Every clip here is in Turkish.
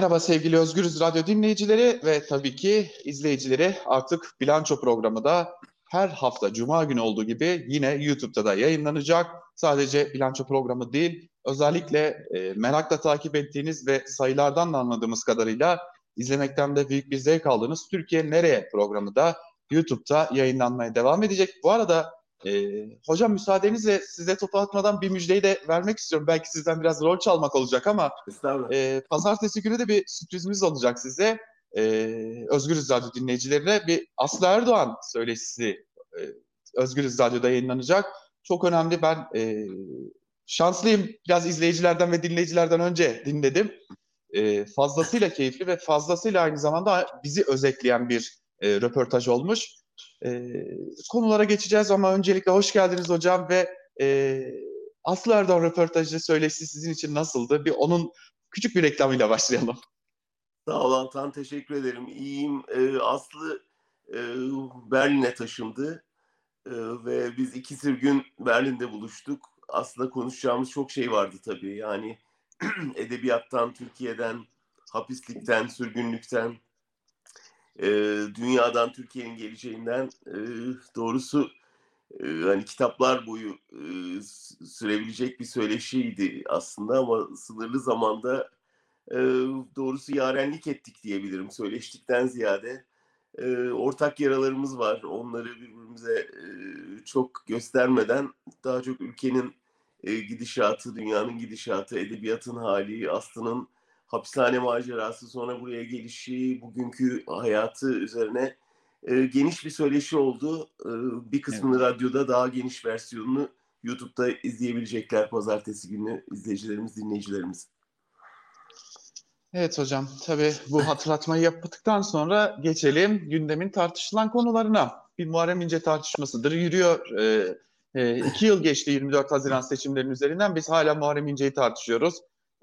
Merhaba sevgili Özgürüz Radyo dinleyicileri ve tabii ki izleyicileri. Artık bilanço programı da her hafta Cuma günü olduğu gibi yine YouTube'da da yayınlanacak. Sadece bilanço programı değil, özellikle e, merakla takip ettiğiniz ve sayılardan da anladığımız kadarıyla izlemekten de büyük bir zevk aldığınız Türkiye Nereye programı da YouTube'da yayınlanmaya devam edecek. Bu arada e, hocam müsaadenizle size topu atmadan bir müjdeyi de vermek istiyorum. Belki sizden biraz rol çalmak olacak ama e, pazartesi günü de bir sürprizimiz olacak size. E, Özgürüz Radyo dinleyicilerine bir Aslı Erdoğan söyleşisi e, Özgürüz Radyo'da yayınlanacak. Çok önemli. Ben e, şanslıyım. Biraz izleyicilerden ve dinleyicilerden önce dinledim. E, fazlasıyla keyifli ve fazlasıyla aynı zamanda bizi özetleyen bir e, röportaj olmuş. E, konulara geçeceğiz ama öncelikle hoş geldiniz hocam ve e, Aslı Erdoğan röportajı söyleşi sizin için nasıldı? Bir onun küçük bir reklamıyla başlayalım. Sağ ol Altan, teşekkür ederim. İyiyim. Ee, Aslı e, Berlin'e taşındı e, ve biz iki gün Berlin'de buluştuk. Aslında konuşacağımız çok şey vardı tabii. Yani edebiyattan, Türkiye'den, hapislikten, sürgünlükten, e, dünyadan, Türkiye'nin geleceğinden e, doğrusu e, hani kitaplar boyu e, sürebilecek bir söyleşiydi aslında ama sınırlı zamanda e, doğrusu yarenlik ettik diyebilirim. Söyleştikten ziyade e, ortak yaralarımız var. Onları birbirimize e, çok göstermeden daha çok ülkenin e, gidişatı, dünyanın gidişatı, edebiyatın hali, Aslı'nın hapishane macerası, sonra buraya gelişi, bugünkü hayatı üzerine e, geniş bir söyleşi oldu. E, bir kısmını evet. radyoda, daha geniş versiyonunu YouTube'da izleyebilecekler pazartesi günü izleyicilerimiz, dinleyicilerimiz. Evet hocam, tabii bu hatırlatmayı yaptıktan sonra geçelim gündemin tartışılan konularına. Bir Muharrem İnce tartışmasıdır. Yürüyor, e, e, iki yıl geçti 24 Haziran seçimlerinin üzerinden. Biz hala Muharrem İnce'yi tartışıyoruz.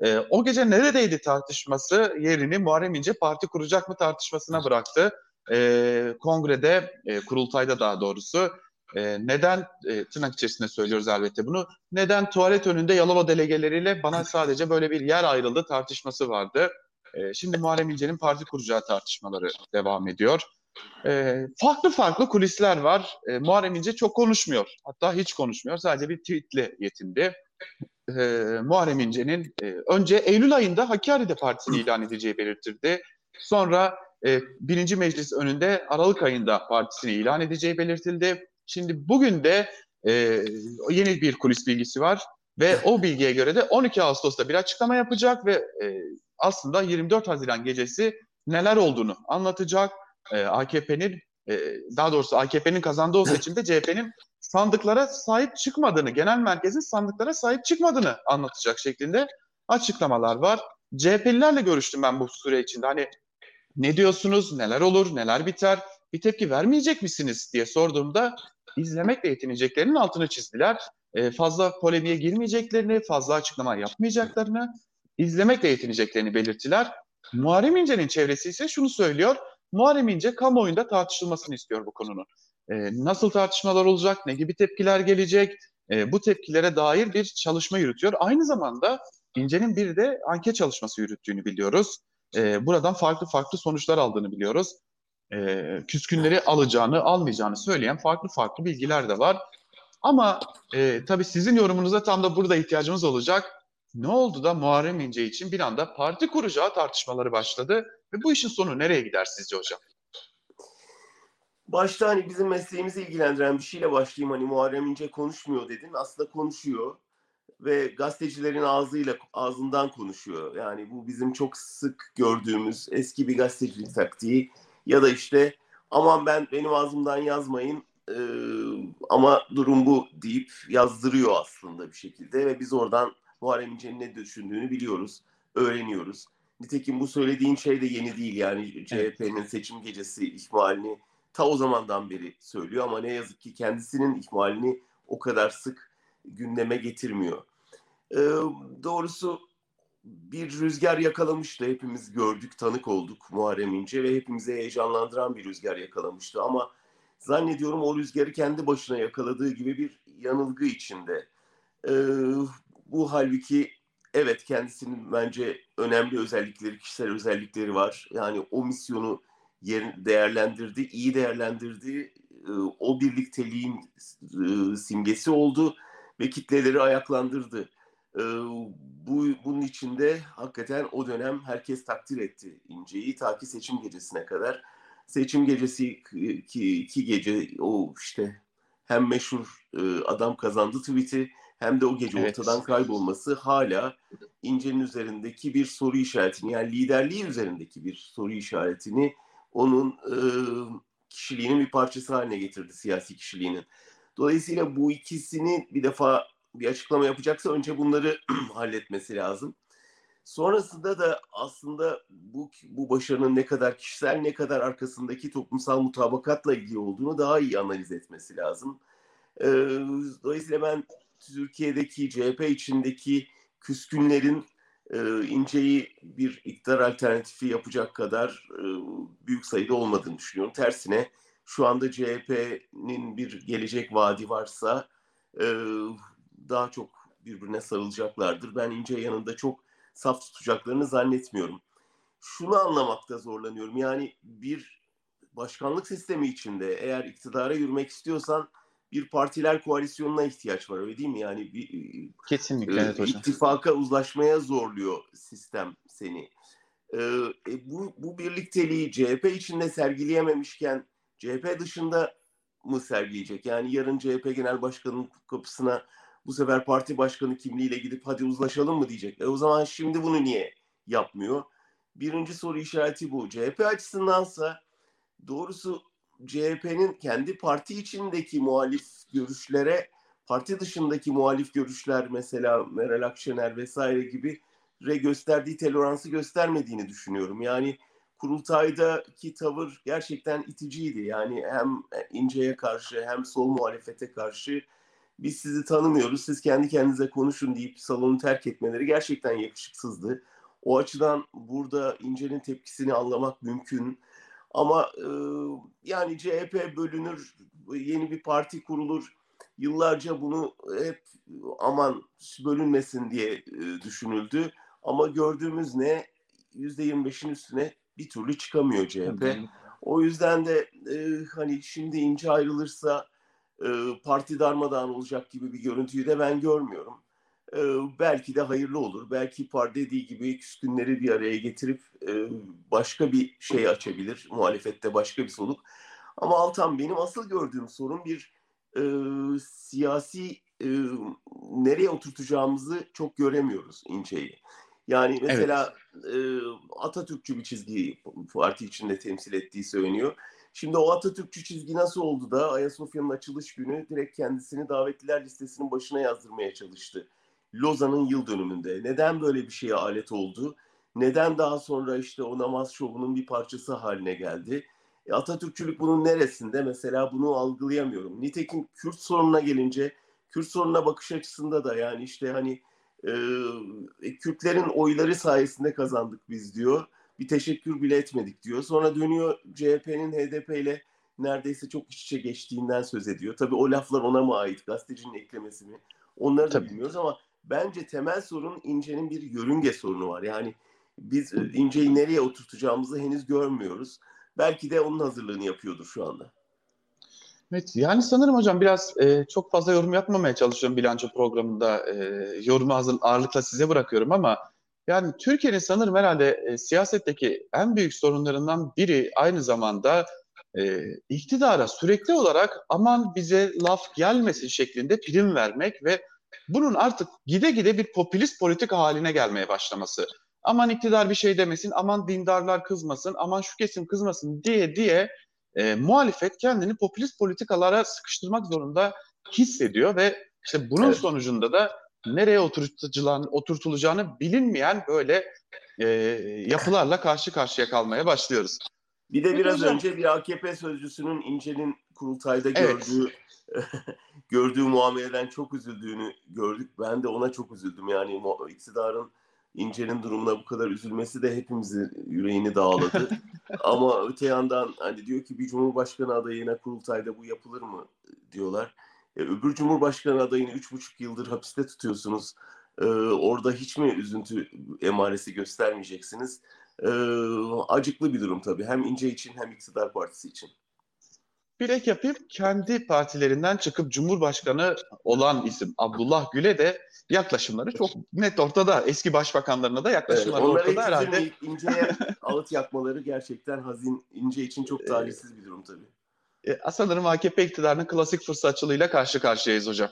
E, o gece neredeydi tartışması yerini Muharrem İnce parti kuracak mı tartışmasına bıraktı. E, kongrede, e, kurultayda daha doğrusu e, neden, e, tırnak içerisinde söylüyoruz elbette bunu, neden tuvalet önünde Yalova delegeleriyle bana sadece böyle bir yer ayrıldı tartışması vardı. E, şimdi Muharrem İnce'nin parti kuracağı tartışmaları devam ediyor. E, farklı farklı kulisler var. E, Muharrem İnce çok konuşmuyor. Hatta hiç konuşmuyor. Sadece bir tweetle yetindi e, Muharrem İnce'nin e, önce Eylül ayında Hakkari'de partisini ilan edeceği belirtildi. Sonra e, birinci meclis önünde Aralık ayında partisini ilan edeceği belirtildi. Şimdi bugün de e, yeni bir kulis bilgisi var ve o bilgiye göre de 12 Ağustos'ta bir açıklama yapacak ve e, aslında 24 Haziran gecesi neler olduğunu anlatacak. E, AKP'nin e, daha doğrusu AKP'nin kazandığı o seçimde CHP'nin sandıklara sahip çıkmadığını, genel merkezin sandıklara sahip çıkmadığını anlatacak şeklinde açıklamalar var. CHP'lilerle görüştüm ben bu süre içinde. Hani ne diyorsunuz, neler olur, neler biter, bir tepki vermeyecek misiniz diye sorduğumda izlemekle yetineceklerinin altını çizdiler. E, fazla polemiğe girmeyeceklerini, fazla açıklama yapmayacaklarını, izlemekle yetineceklerini belirttiler. Muharrem İnce'nin çevresi ise şunu söylüyor. Muharrem İnce kamuoyunda tartışılmasını istiyor bu konunun. E, nasıl tartışmalar olacak, ne gibi tepkiler gelecek, e, bu tepkilere dair bir çalışma yürütüyor. Aynı zamanda İnce'nin bir de anket çalışması yürüttüğünü biliyoruz. E, buradan farklı farklı sonuçlar aldığını biliyoruz. E, küskünleri alacağını, almayacağını söyleyen farklı farklı bilgiler de var. Ama e, tabii sizin yorumunuza tam da burada ihtiyacımız olacak. Ne oldu da Muharrem İnce için bir anda parti kuracağı tartışmaları başladı ve bu işin sonu nereye gider sizce hocam? Başta hani bizim mesleğimizi ilgilendiren bir şeyle başlayayım. Hani Muharrem İnce konuşmuyor dedin. Aslında konuşuyor ve gazetecilerin ağzıyla ağzından konuşuyor. Yani bu bizim çok sık gördüğümüz eski bir gazetecilik taktiği ya da işte aman ben benim ağzımdan yazmayın e, ama durum bu deyip yazdırıyor aslında bir şekilde ve biz oradan Muharrem İnce'nin ne düşündüğünü biliyoruz, öğreniyoruz. Nitekim bu söylediğin şey de yeni değil yani CHP'nin seçim gecesi ihmalini ta o zamandan beri söylüyor ama ne yazık ki kendisinin ihmalini o kadar sık gündeme getirmiyor. Ee, doğrusu bir rüzgar yakalamıştı. Hepimiz gördük, tanık olduk Muharrem İnce ve hepimize heyecanlandıran bir rüzgar yakalamıştı. Ama zannediyorum o rüzgarı kendi başına yakaladığı gibi bir yanılgı içinde. Ee, bu halbuki evet kendisinin bence önemli özellikleri, kişisel özellikleri var. Yani o misyonu yer, değerlendirdi, iyi değerlendirdi. E, o birlikteliğin e, simgesi oldu ve kitleleri ayaklandırdı. E, bu bunun içinde hakikaten o dönem herkes takdir etti İnce'yi ta ki seçim gecesine kadar. Seçim gecesi ki iki gece o işte hem meşhur e, adam kazandı tweet'i hem de o gece evet. ortadan kaybolması hala İnce'nin üzerindeki bir soru işaretini yani liderliği üzerindeki bir soru işaretini onun e, kişiliğinin bir parçası haline getirdi siyasi kişiliğinin. Dolayısıyla bu ikisini bir defa bir açıklama yapacaksa önce bunları halletmesi lazım. Sonrasında da aslında bu bu başarının ne kadar kişisel ne kadar arkasındaki toplumsal mutabakatla ilgili olduğunu daha iyi analiz etmesi lazım. Ee, dolayısıyla ben Türkiye'deki CHP içindeki küskünlerin e, İnce'yi bir iktidar alternatifi yapacak kadar e, büyük sayıda olmadığını düşünüyorum. Tersine şu anda CHP'nin bir gelecek vaadi varsa e, daha çok birbirine sarılacaklardır. Ben İnce yanında çok saf tutacaklarını zannetmiyorum. Şunu anlamakta zorlanıyorum. Yani bir başkanlık sistemi içinde eğer iktidara yürümek istiyorsan bir partiler koalisyonuna ihtiyaç var öyle değil mi? Yani bir kesinlikle e, evet hocam. ittifaka uzlaşmaya zorluyor sistem seni. E, e, bu bu birlikteliği CHP içinde sergileyememişken CHP dışında mı sergileyecek? Yani yarın CHP Genel Başkanı'nın kapısına bu sefer parti başkanı kimliğiyle gidip hadi uzlaşalım mı diyecek. E o zaman şimdi bunu niye yapmıyor? Birinci soru işareti bu. CHP açısındansa doğrusu CHP'nin kendi parti içindeki muhalif görüşlere parti dışındaki muhalif görüşler mesela Meral Akşener vesaire gibi re gösterdiği toleransı göstermediğini düşünüyorum. Yani kurultaydaki tavır gerçekten iticiydi. Yani hem İnce'ye karşı hem sol muhalefete karşı biz sizi tanımıyoruz, siz kendi kendinize konuşun deyip salonu terk etmeleri gerçekten yakışıksızdı. O açıdan burada İnce'nin tepkisini anlamak mümkün. Ama e, yani CHP bölünür, yeni bir parti kurulur. Yıllarca bunu hep aman bölünmesin diye e, düşünüldü. Ama gördüğümüz ne? %25'in üstüne bir türlü çıkamıyor CHP. O yüzden de e, hani şimdi ince ayrılırsa e, parti darmadağın olacak gibi bir görüntüyü de ben görmüyorum. E, belki de hayırlı olur. Belki par dediği gibi küskünleri bir araya getirip e, başka bir şey açabilir. Muhalefette başka bir soluk. Ama Altan benim asıl gördüğüm sorun bir e, siyasi e, nereye oturtacağımızı çok göremiyoruz İnce'yi. Yani mesela evet. e, Atatürkçü bir çizgiyi parti içinde temsil ettiği söyleniyor. Şimdi o Atatürkçü çizgi nasıl oldu da Ayasofya'nın açılış günü direkt kendisini davetliler listesinin başına yazdırmaya çalıştı. Lozan'ın yıl dönümünde. Neden böyle bir şeye alet oldu? Neden daha sonra işte o namaz şovunun bir parçası haline geldi? E, Atatürkçülük bunun neresinde? Mesela bunu algılayamıyorum. Nitekim Kürt sorununa gelince Kürt sorununa bakış açısında da yani işte hani e, Kürtlerin oyları sayesinde kazandık biz diyor bir teşekkür bile etmedik diyor. Sonra dönüyor CHP'nin HDP ile neredeyse çok iç içe geçtiğinden söz ediyor. Tabii o laflar ona mı ait? Gazetecinin eklemesi mi? Onları da Tabii. bilmiyoruz ama bence temel sorun İnce'nin bir yörünge sorunu var. Yani biz e, İnce'yi nereye oturtacağımızı henüz görmüyoruz. Belki de onun hazırlığını yapıyordur şu anda. Evet yani sanırım hocam biraz e, çok fazla yorum yapmamaya çalışıyorum bilanço programında. E, yorumu hazır, ağırlıkla size bırakıyorum ama yani Türkiye'nin sanırım herhalde e, siyasetteki en büyük sorunlarından biri aynı zamanda e, iktidara sürekli olarak aman bize laf gelmesin şeklinde prim vermek ve bunun artık gide gide bir popülist politika haline gelmeye başlaması. Aman iktidar bir şey demesin, aman dindarlar kızmasın, aman şu kesim kızmasın diye diye e, muhalefet kendini popülist politikalara sıkıştırmak zorunda hissediyor ve işte bunun evet. sonucunda da nereye oturtulacağını bilinmeyen böyle e, yapılarla karşı karşıya kalmaya başlıyoruz. Bir de biraz önce bir AKP sözcüsünün İnce'nin kurultayda evet. gördüğü muameleden çok üzüldüğünü gördük. Ben de ona çok üzüldüm. Yani iktidarın İnce'nin durumuna bu kadar üzülmesi de hepimizin yüreğini dağladı. Ama öte yandan hani diyor ki bir cumhurbaşkanı adayına kurultayda bu yapılır mı diyorlar. E, öbür Cumhurbaşkanı adayını üç buçuk yıldır hapiste tutuyorsunuz. Ee, orada hiç mi üzüntü emaresi göstermeyeceksiniz? Ee, acıklı bir durum tabii. Hem İnce için hem iktidar partisi için. Bir ek yapayım. Kendi partilerinden çıkıp Cumhurbaşkanı olan isim Abdullah Gül'e de yaklaşımları çok net ortada. Eski başbakanlarına da yaklaşımları evet, ortada herhalde. İnce'ye ağıt yakmaları gerçekten hazin İnce için çok talihsiz bir durum tabii. E, sanırım AKP iktidarının klasik fırsatçılığıyla karşı karşıyayız hocam.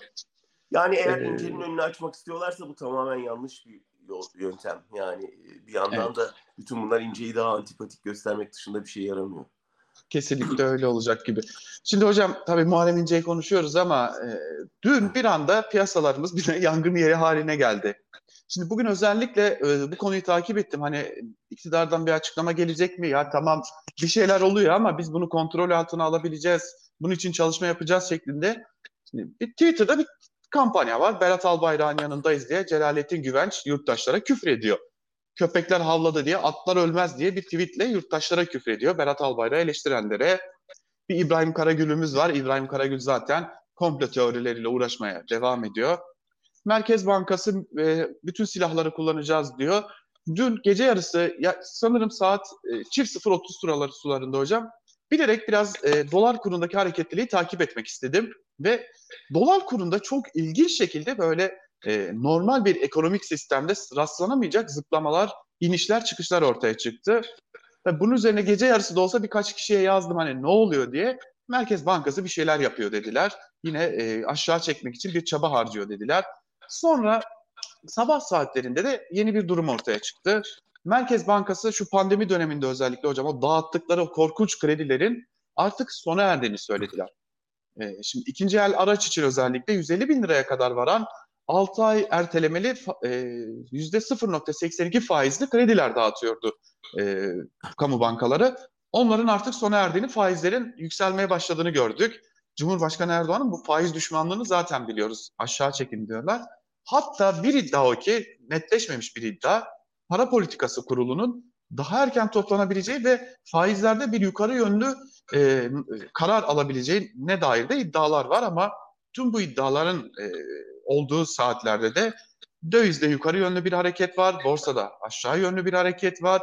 Yani eğer ee, İnce'nin önünü açmak istiyorlarsa bu tamamen yanlış bir yol, yöntem. Yani bir yandan evet. da bütün bunlar İnce'yi daha antipatik göstermek dışında bir şey yaramıyor. Kesinlikle öyle olacak gibi. Şimdi hocam tabii Muharrem İnce'yi konuşuyoruz ama e, dün bir anda piyasalarımız bir yangın yeri haline geldi. Şimdi bugün özellikle e, bu konuyu takip ettim. Hani iktidardan bir açıklama gelecek mi? Ya tamam bir şeyler oluyor ama biz bunu kontrol altına alabileceğiz. Bunun için çalışma yapacağız şeklinde. Şimdi bir Twitter'da bir kampanya var. Berat Albayrak'ın yanındayız diye Celalettin Güvenç yurttaşlara küfür ediyor. Köpekler havladı diye atlar ölmez diye bir tweetle yurttaşlara küfür ediyor. Berat Albayrak'ı eleştirenlere. Bir İbrahim Karagül'ümüz var. İbrahim Karagül zaten komplo teorileriyle uğraşmaya devam ediyor. Merkez Bankası e, bütün silahları kullanacağız diyor. Dün gece yarısı ya sanırım saat e, çift 0.30 suraları sularında hocam bilerek biraz e, dolar kurundaki hareketliliği takip etmek istedim ve dolar kurunda çok ilginç şekilde böyle e, normal bir ekonomik sistemde rastlanamayacak zıplamalar, inişler, çıkışlar ortaya çıktı. Tabii bunun üzerine gece yarısı da olsa birkaç kişiye yazdım hani ne oluyor diye. Merkez Bankası bir şeyler yapıyor dediler. Yine e, aşağı çekmek için bir çaba harcıyor dediler. Sonra sabah saatlerinde de yeni bir durum ortaya çıktı. Merkez Bankası şu pandemi döneminde özellikle hocam o dağıttıkları o korkunç kredilerin artık sona erdiğini söylediler. E, şimdi ikinci el araç için özellikle 150 bin liraya kadar varan 6 ay ertelemeli e, %0.82 faizli krediler dağıtıyordu e, kamu bankaları. Onların artık sona erdiğini, faizlerin yükselmeye başladığını gördük. Cumhurbaşkanı Erdoğan'ın bu faiz düşmanlığını zaten biliyoruz. Aşağı çekin diyorlar. Hatta bir iddia o ki netleşmemiş bir iddia. Para Politikası Kurulu'nun daha erken toplanabileceği ve faizlerde bir yukarı yönlü e, karar alabileceği ne dair de iddialar var ama tüm bu iddiaların e, olduğu saatlerde de dövizde yukarı yönlü bir hareket var, borsada aşağı yönlü bir hareket var.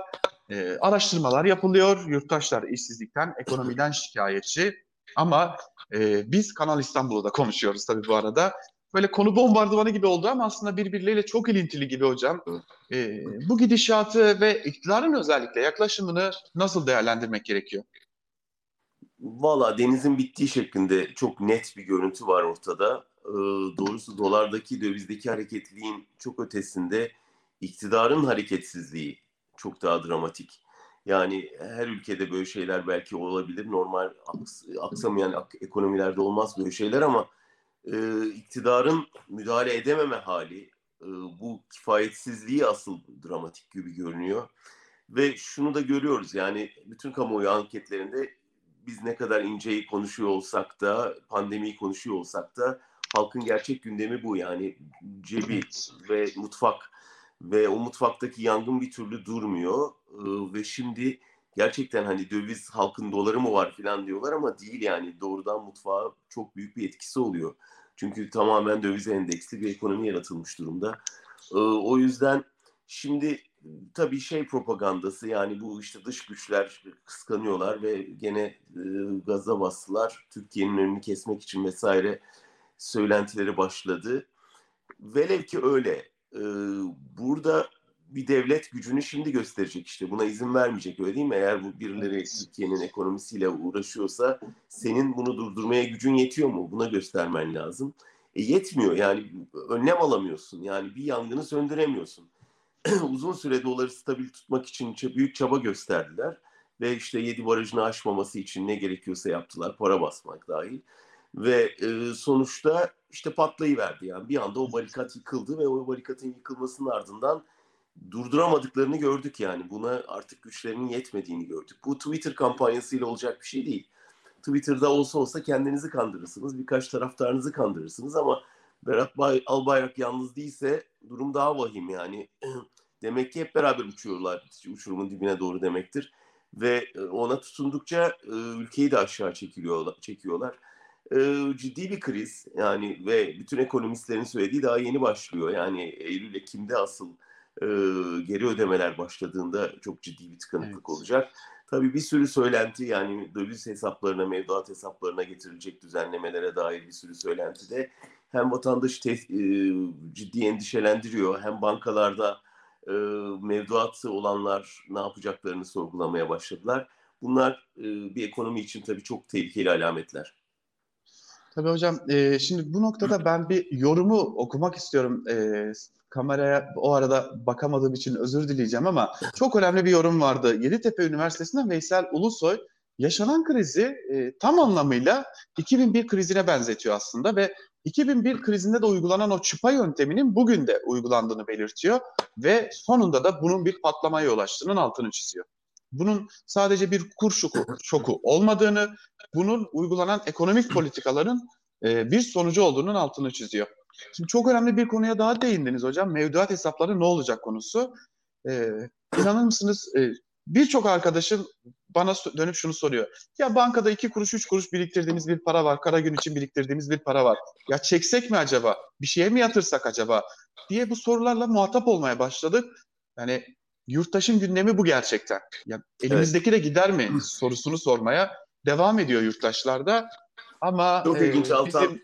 E, araştırmalar yapılıyor, yurttaşlar işsizlikten, ekonomiden şikayetçi. Ama e, biz Kanal İstanbul'da konuşuyoruz tabii bu arada. Böyle konu bombardımanı gibi oldu ama aslında birbirleriyle çok ilintili gibi hocam. E, bu gidişatı ve iktidarın özellikle yaklaşımını nasıl değerlendirmek gerekiyor? Valla denizin bittiği şeklinde çok net bir görüntü var ortada. Ee, doğrusu dolardaki dövizdeki hareketliliğin çok ötesinde iktidarın hareketsizliği çok daha dramatik. Yani her ülkede böyle şeyler belki olabilir. Normal aks aksamayan ekonomilerde olmaz böyle şeyler ama e, iktidarın müdahale edememe hali, e, bu kifayetsizliği asıl dramatik gibi görünüyor. Ve şunu da görüyoruz yani bütün kamuoyu anketlerinde biz ne kadar inceyi konuşuyor olsak da, pandemiyi konuşuyor olsak da halkın gerçek gündemi bu yani cebi ve mutfak ve o mutfaktaki yangın bir türlü durmuyor ee, ve şimdi gerçekten hani döviz halkın doları mı var falan diyorlar ama değil yani doğrudan mutfağa çok büyük bir etkisi oluyor. Çünkü tamamen döviz endeksli bir ekonomi yaratılmış durumda. Ee, o yüzden şimdi tabii şey propagandası yani bu işte dış güçler kıskanıyorlar ve gene e, gaza bastılar. Türkiye'nin önünü kesmek için vesaire söylentileri başladı. Velev ki öyle. E, burada bir devlet gücünü şimdi gösterecek işte. Buna izin vermeyecek öyle değil mi? Eğer bu birileri Türkiye'nin ekonomisiyle uğraşıyorsa senin bunu durdurmaya gücün yetiyor mu? Buna göstermen lazım. E yetmiyor yani önlem alamıyorsun. Yani bir yangını söndüremiyorsun. Uzun süre doları stabil tutmak için büyük çaba gösterdiler. Ve işte yedi barajını aşmaması için ne gerekiyorsa yaptılar. Para basmak dahil. Ve e, sonuçta işte patlayıverdi yani. Bir anda o barikat yıkıldı ve o barikatın yıkılmasının ardından durduramadıklarını gördük yani. Buna artık güçlerinin yetmediğini gördük. Bu Twitter kampanyasıyla olacak bir şey değil. Twitter'da olsa olsa kendinizi kandırırsınız. Birkaç taraftarınızı kandırırsınız ama Berat Bay, Albayrak yalnız değilse durum daha vahim yani. Demek ki hep beraber uçuyorlar uçurumun dibine doğru demektir. Ve ona tutundukça ülkeyi de aşağı çekiliyorlar, çekiyorlar. e, ciddi bir kriz. Yani ve bütün ekonomistlerin söylediği daha yeni başlıyor. Yani Eylül Ekim'de asıl e, geri ödemeler başladığında çok ciddi bir tıkanıklık evet. olacak. Tabii bir sürü söylenti yani döviz hesaplarına, mevduat hesaplarına getirilecek düzenlemelere dair bir sürü söylenti de hem vatandaşı te- e, ciddi endişelendiriyor hem bankalarda e, mevduatı olanlar ne yapacaklarını sorgulamaya başladılar. Bunlar e, bir ekonomi için tabii çok tehlikeli alametler. Tabii hocam. E, şimdi bu noktada ben bir yorumu okumak istiyorum. Kameraya o arada bakamadığım için özür dileyeceğim ama çok önemli bir yorum vardı. Yeditepe Üniversitesi'nden Veysel Ulusoy yaşanan krizi tam anlamıyla 2001 krizine benzetiyor aslında ve 2001 krizinde de uygulanan o çıpa yönteminin bugün de uygulandığını belirtiyor ve sonunda da bunun bir patlamaya yol açtığının altını çiziyor. Bunun sadece bir kur şoku, şoku olmadığını, bunun uygulanan ekonomik politikaların e, bir sonucu olduğunun altını çiziyor. Şimdi çok önemli bir konuya daha değindiniz hocam. Mevduat hesapları ne olacak konusu. Ee, inanır mısınız e, birçok arkadaşım bana dönüp şunu soruyor. Ya bankada iki kuruş, üç kuruş biriktirdiğimiz bir para var. Kara gün için biriktirdiğimiz bir para var. Ya çeksek mi acaba? Bir şeye mi yatırsak acaba? Diye bu sorularla muhatap olmaya başladık. Yani yurttaşın gündemi bu gerçekten. Ya elimizdeki evet. de gider mi sorusunu sormaya devam ediyor yurttaşlarda. Ama Çok ilginç e, Altan. Bizim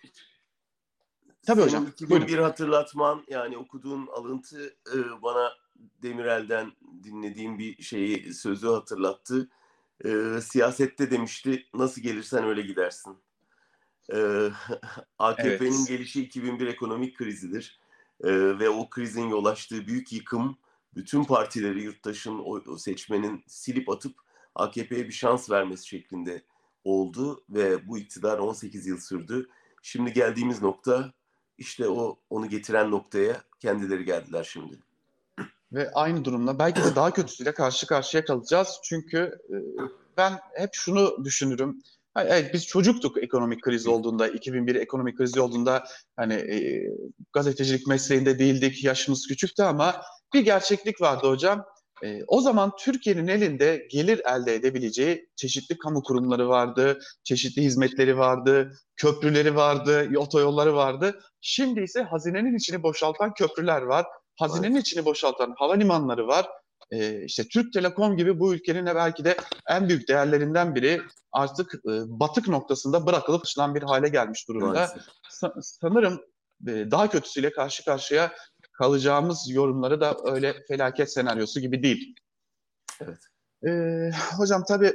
Tabii hocam. 2001 buyurun. hatırlatman yani okuduğun alıntı e, bana Demirel'den dinlediğim bir şeyi sözü hatırlattı. E, siyasette demişti nasıl gelirsen öyle gidersin. E, AKP'nin evet. gelişi 2001 ekonomik krizidir. E, ve o krizin yol açtığı büyük yıkım bütün partileri yurttaşın o, o seçmenin silip atıp AKP'ye bir şans vermesi şeklinde oldu ve bu iktidar 18 yıl sürdü. Şimdi geldiğimiz nokta işte o onu getiren noktaya kendileri geldiler şimdi. Ve aynı durumla belki de daha kötüsüyle karşı karşıya kalacağız. Çünkü e, ben hep şunu düşünürüm. Evet biz çocuktuk ekonomik kriz olduğunda, 2001 ekonomik krizi olduğunda hani e, gazetecilik mesleğinde değildik, yaşımız küçüktü ama bir gerçeklik vardı hocam. E, o zaman Türkiye'nin elinde gelir elde edebileceği çeşitli kamu kurumları vardı, çeşitli hizmetleri vardı, köprüleri vardı, otoyolları vardı. Şimdi ise hazinenin içini boşaltan köprüler var, hazinenin evet. içini boşaltan havalimanları var. E, işte Türk Telekom gibi bu ülkenin belki de en büyük değerlerinden biri artık e, batık noktasında bırakılıp dışılan bir hale gelmiş durumda. Sa- sanırım e, daha kötüsüyle karşı karşıya kalacağımız yorumları da öyle felaket senaryosu gibi değil. Evet. Ee, hocam tabii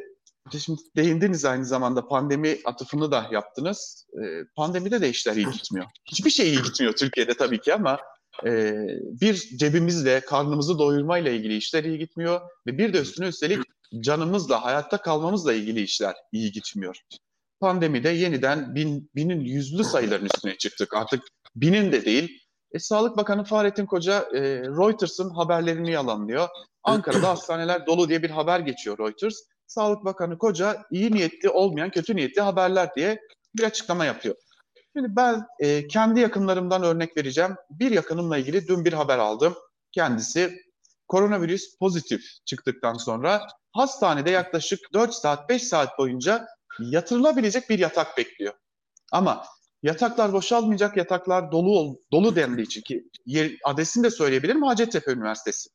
şimdi değindiniz aynı zamanda pandemi atıfını da yaptınız. Ee, pandemide de işler iyi gitmiyor. Hiçbir şey iyi gitmiyor Türkiye'de tabii ki ama e, bir cebimizle, karnımızı doyurmayla ilgili işler iyi gitmiyor ve bir de üstüne üstelik canımızla, hayatta kalmamızla ilgili işler iyi gitmiyor. Pandemide yeniden bin, binin yüzlü sayıların üstüne çıktık. Artık binin de değil, e, Sağlık Bakanı Fahrettin Koca e, Reuters'ın haberlerini yalanlıyor. Ankara'da hastaneler dolu diye bir haber geçiyor Reuters. Sağlık Bakanı Koca iyi niyetli olmayan kötü niyetli haberler diye bir açıklama yapıyor. Şimdi ben e, kendi yakınlarımdan örnek vereceğim. Bir yakınımla ilgili dün bir haber aldım. Kendisi koronavirüs pozitif çıktıktan sonra hastanede yaklaşık 4 saat 5 saat boyunca yatırılabilecek bir yatak bekliyor. Ama Yataklar boşalmayacak, yataklar dolu dolu dendiği için ki yer, adresini de söyleyebilirim Hacettepe Üniversitesi.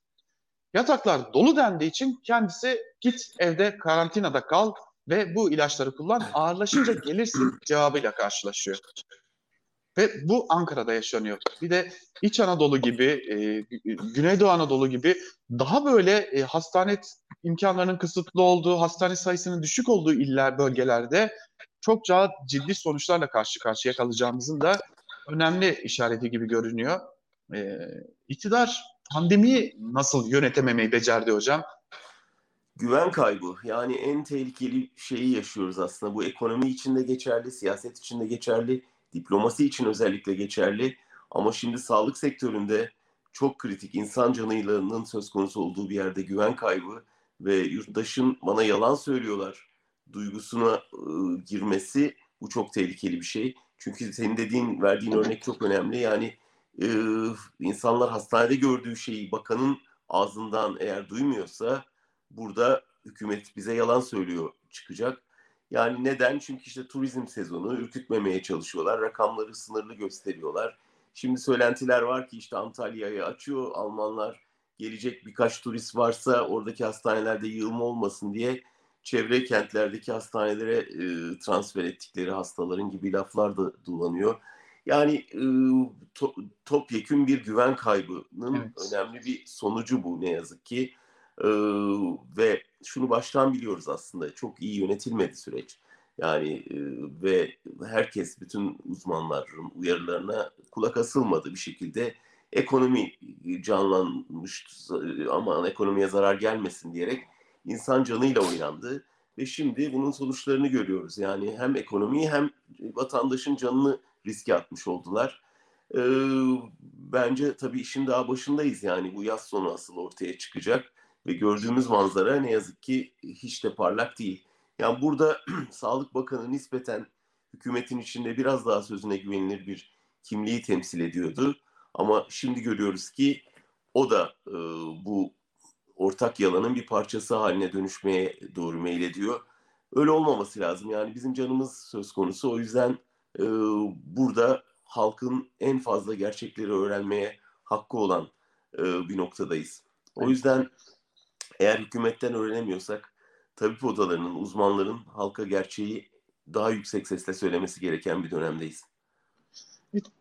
Yataklar dolu dendiği için kendisi git evde karantinada kal ve bu ilaçları kullan ağırlaşınca gelirsin cevabıyla karşılaşıyor. Ve bu Ankara'da yaşanıyor. Bir de İç Anadolu gibi, e, Güneydoğu Anadolu gibi daha böyle e, hastane imkanlarının kısıtlı olduğu, hastane sayısının düşük olduğu iller, bölgelerde çokça ciddi sonuçlarla karşı karşıya kalacağımızın da önemli işareti gibi görünüyor. Ee, iktidar pandemiyi nasıl yönetememeyi becerdi hocam? Güven kaybı. Yani en tehlikeli şeyi yaşıyoruz aslında. Bu ekonomi için de geçerli, siyaset için de geçerli, diplomasi için özellikle geçerli. Ama şimdi sağlık sektöründe çok kritik insan canıyla söz konusu olduğu bir yerde güven kaybı ve yurttaşın bana yalan söylüyorlar duygusuna e, girmesi bu çok tehlikeli bir şey. Çünkü senin dediğin, verdiğin örnek çok önemli. Yani e, insanlar hastanede gördüğü şeyi bakanın ağzından eğer duymuyorsa burada hükümet bize yalan söylüyor çıkacak. Yani neden? Çünkü işte turizm sezonu ürkütmemeye çalışıyorlar. Rakamları sınırlı gösteriyorlar. Şimdi söylentiler var ki işte Antalya'yı açıyor Almanlar. Gelecek birkaç turist varsa oradaki hastanelerde yığılma olmasın diye çevre kentlerdeki hastanelere e, transfer ettikleri hastaların gibi laflar da dolanıyor. Yani e, to, topyekün bir güven kaybının evet. önemli bir sonucu bu ne yazık ki. E, ve şunu baştan biliyoruz aslında çok iyi yönetilmedi süreç. Yani e, ve herkes bütün uzmanların uyarılarına kulak asılmadı bir şekilde ekonomi canlanmış aman ekonomiye zarar gelmesin diyerek insan canıyla oynandı ve şimdi bunun sonuçlarını görüyoruz. Yani hem ekonomiyi hem vatandaşın canını riske atmış oldular. Ee, bence tabii işin daha başındayız yani bu yaz sonu asıl ortaya çıkacak ve gördüğümüz manzara ne yazık ki hiç de parlak değil. Yani burada Sağlık Bakanı nispeten hükümetin içinde biraz daha sözüne güvenilir bir kimliği temsil ediyordu. Ama şimdi görüyoruz ki o da e, bu ortak yalanın bir parçası haline dönüşmeye doğru meylediyor. Öyle olmaması lazım. Yani bizim canımız söz konusu. O yüzden e, burada halkın en fazla gerçekleri öğrenmeye hakkı olan e, bir noktadayız. O yüzden eğer hükümetten öğrenemiyorsak tabip odalarının, uzmanların halka gerçeği daha yüksek sesle söylemesi gereken bir dönemdeyiz.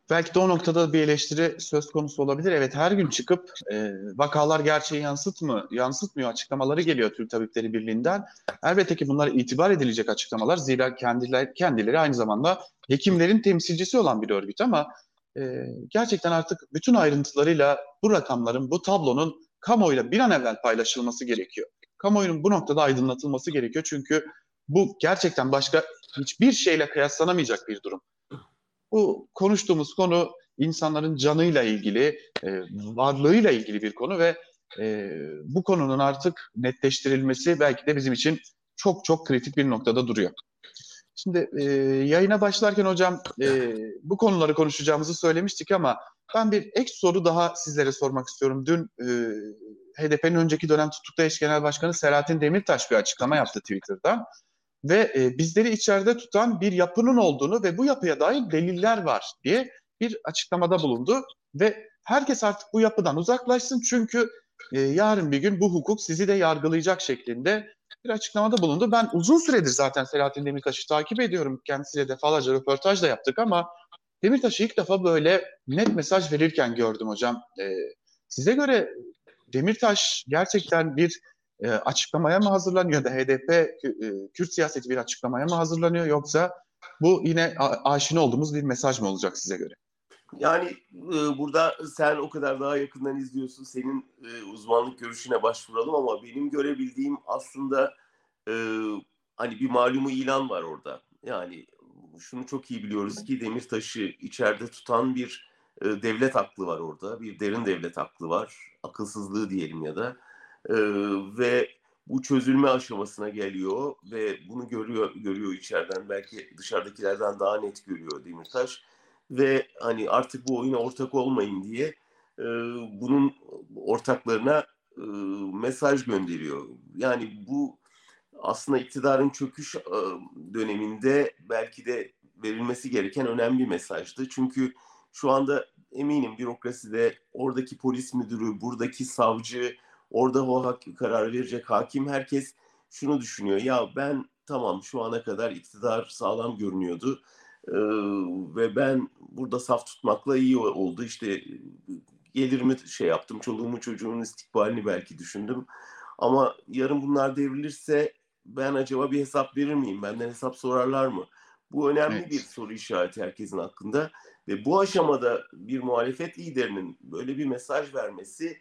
Belki de o noktada bir eleştiri söz konusu olabilir. Evet her gün çıkıp e, vakalar gerçeği yansıtmıyor, yansıtmıyor açıklamaları geliyor Türk Tabipleri Birliği'nden. Elbette ki bunlar itibar edilecek açıklamalar. Zira kendileri, kendileri aynı zamanda hekimlerin temsilcisi olan bir örgüt ama e, gerçekten artık bütün ayrıntılarıyla bu rakamların, bu tablonun kamuoyuyla bir an evvel paylaşılması gerekiyor. Kamuoyunun bu noktada aydınlatılması gerekiyor çünkü bu gerçekten başka hiçbir şeyle kıyaslanamayacak bir durum. Bu konuştuğumuz konu insanların canıyla ilgili, e, varlığıyla ilgili bir konu ve e, bu konunun artık netleştirilmesi belki de bizim için çok çok kritik bir noktada duruyor. Şimdi e, yayına başlarken hocam e, bu konuları konuşacağımızı söylemiştik ama ben bir ek soru daha sizlere sormak istiyorum. Dün e, HDP'nin önceki dönem tutuklu eş genel başkanı Selahattin Demirtaş bir açıklama yaptı Twitter'dan ve e, bizleri içeride tutan bir yapının olduğunu ve bu yapıya dair deliller var diye bir açıklamada bulundu ve herkes artık bu yapıdan uzaklaşsın çünkü e, yarın bir gün bu hukuk sizi de yargılayacak şeklinde bir açıklamada bulundu. Ben uzun süredir zaten Selahattin Demirtaş'ı takip ediyorum. Kendisiyle defalarca röportaj da yaptık ama Demirtaş'ı ilk defa böyle net mesaj verirken gördüm hocam. E, size göre Demirtaş gerçekten bir e, açıklamaya mı hazırlanıyor da HDP e, Kürt siyaseti bir açıklamaya mı hazırlanıyor yoksa bu yine aşina olduğumuz bir mesaj mı olacak size göre? Yani e, burada sen o kadar daha yakından izliyorsun. Senin e, uzmanlık görüşüne başvuralım ama benim görebildiğim aslında e, hani bir malumu ilan var orada. Yani şunu çok iyi biliyoruz ki Demirtaş'ı içeride tutan bir e, devlet aklı var orada. Bir derin devlet aklı var. Akılsızlığı diyelim ya da. E, ve bu çözülme aşamasına geliyor ve bunu görüyor görüyor içeriden belki dışarıdakilerden daha net görüyor Demirtaş ve hani artık bu oyuna ortak olmayın diye e, bunun ortaklarına e, mesaj gönderiyor. Yani bu aslında iktidarın çöküş e, döneminde belki de verilmesi gereken önemli bir mesajdı. Çünkü şu anda eminim bürokraside oradaki polis müdürü, buradaki savcı, orada o hak, karar verecek hakim herkes şunu düşünüyor. Ya ben tamam şu ana kadar iktidar sağlam görünüyordu ee, ve ben burada saf tutmakla iyi oldu. İşte gelirimi şey yaptım, çoluğumu çocuğumun istikbalini belki düşündüm. Ama yarın bunlar devrilirse ben acaba bir hesap verir miyim? Benden hesap sorarlar mı? Bu önemli evet. bir soru işareti herkesin hakkında. Ve bu aşamada bir muhalefet liderinin böyle bir mesaj vermesi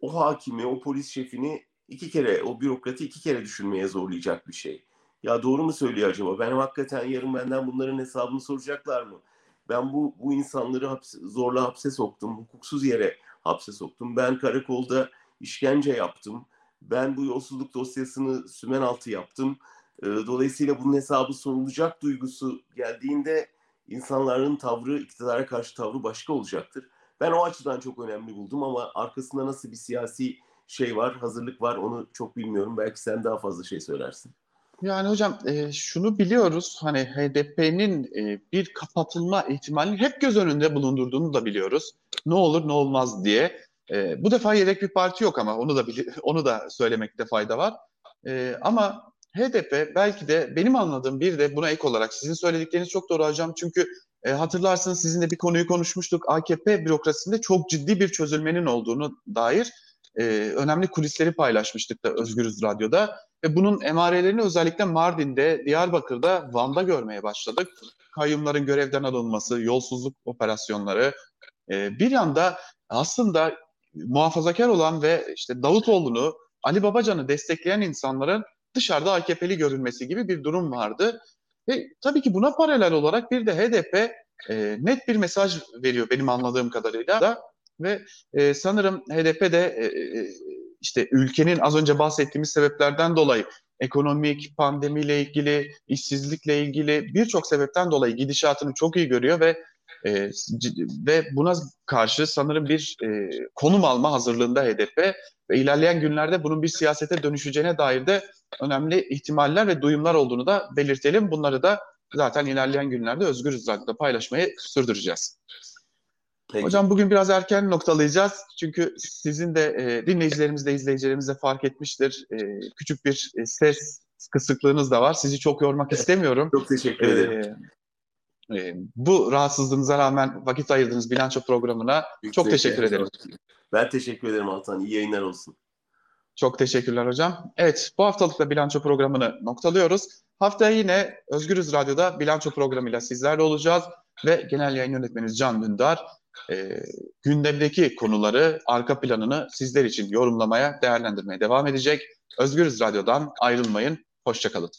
o hakimi, o polis şefini iki kere, o bürokratı iki kere düşünmeye zorlayacak bir şey. Ya doğru mu söylüyor acaba? Ben hakikaten yarın benden bunların hesabını soracaklar mı? Ben bu bu insanları hapse, zorla hapse soktum, hukuksuz yere hapse soktum. Ben karakolda işkence yaptım. Ben bu yolsuzluk dosyasını sümen altı yaptım. Dolayısıyla bunun hesabı sorulacak duygusu geldiğinde insanların tavrı, iktidara karşı tavrı başka olacaktır. Ben o açıdan çok önemli buldum ama arkasında nasıl bir siyasi şey var, hazırlık var onu çok bilmiyorum. Belki sen daha fazla şey söylersin. Yani hocam e, şunu biliyoruz hani HDP'nin e, bir kapatılma ihtimalini hep göz önünde bulundurduğunu da biliyoruz. Ne olur ne olmaz diye. E, bu defa yedek bir parti yok ama onu da onu da söylemekte fayda var. E, ama HDP belki de benim anladığım bir de buna ek olarak sizin söyledikleriniz çok doğru hocam. Çünkü e, hatırlarsınız sizinle bir konuyu konuşmuştuk. AKP bürokrasisinde çok ciddi bir çözülmenin olduğunu dair e, önemli kulisleri paylaşmıştık da Özgürüz Radyo'da. Ve bunun emarelerini özellikle Mardin'de, Diyarbakır'da, Van'da görmeye başladık. Kayyumların görevden alınması, yolsuzluk operasyonları. E, bir yanda aslında muhafazakar olan ve işte Davutoğlu'nu, Ali Babacan'ı destekleyen insanların dışarıda AKP'li görünmesi gibi bir durum vardı. Ve tabii ki buna paralel olarak bir de HDP e, net bir mesaj veriyor benim anladığım kadarıyla da ve e, sanırım HDP de e, e, işte ülkenin az önce bahsettiğimiz sebeplerden dolayı ekonomik, pandemiyle ilgili, işsizlikle ilgili birçok sebepten dolayı gidişatını çok iyi görüyor ve e, ve buna karşı sanırım bir e, konum alma hazırlığında HDP ve ilerleyen günlerde bunun bir siyasete dönüşeceğine dair de önemli ihtimaller ve duyumlar olduğunu da belirtelim. Bunları da zaten ilerleyen günlerde Özgür Radyo'da paylaşmayı sürdüreceğiz. Peki. Hocam bugün biraz erken noktalayacağız. Çünkü sizin de e, dinleyicilerimiz de izleyicilerimiz de fark etmiştir. E, küçük bir e, ses kısıklığınız da var. Sizi çok yormak istemiyorum. çok teşekkür ederim. E, e, bu rahatsızlığınıza rağmen vakit ayırdığınız bilanço programına Büyük çok teşekkür ederim. Ben teşekkür ederim Altan. İyi yayınlar olsun. Çok teşekkürler hocam. Evet, bu haftalık da bilanço programını noktalıyoruz. Haftaya yine Özgürüz Radyo'da bilanço programıyla sizlerle olacağız ve genel yayın yönetmenimiz Can Dündar e, gündemdeki konuları, arka planını sizler için yorumlamaya, değerlendirmeye devam edecek. Özgürüz Radyo'dan ayrılmayın. Hoşçakalın.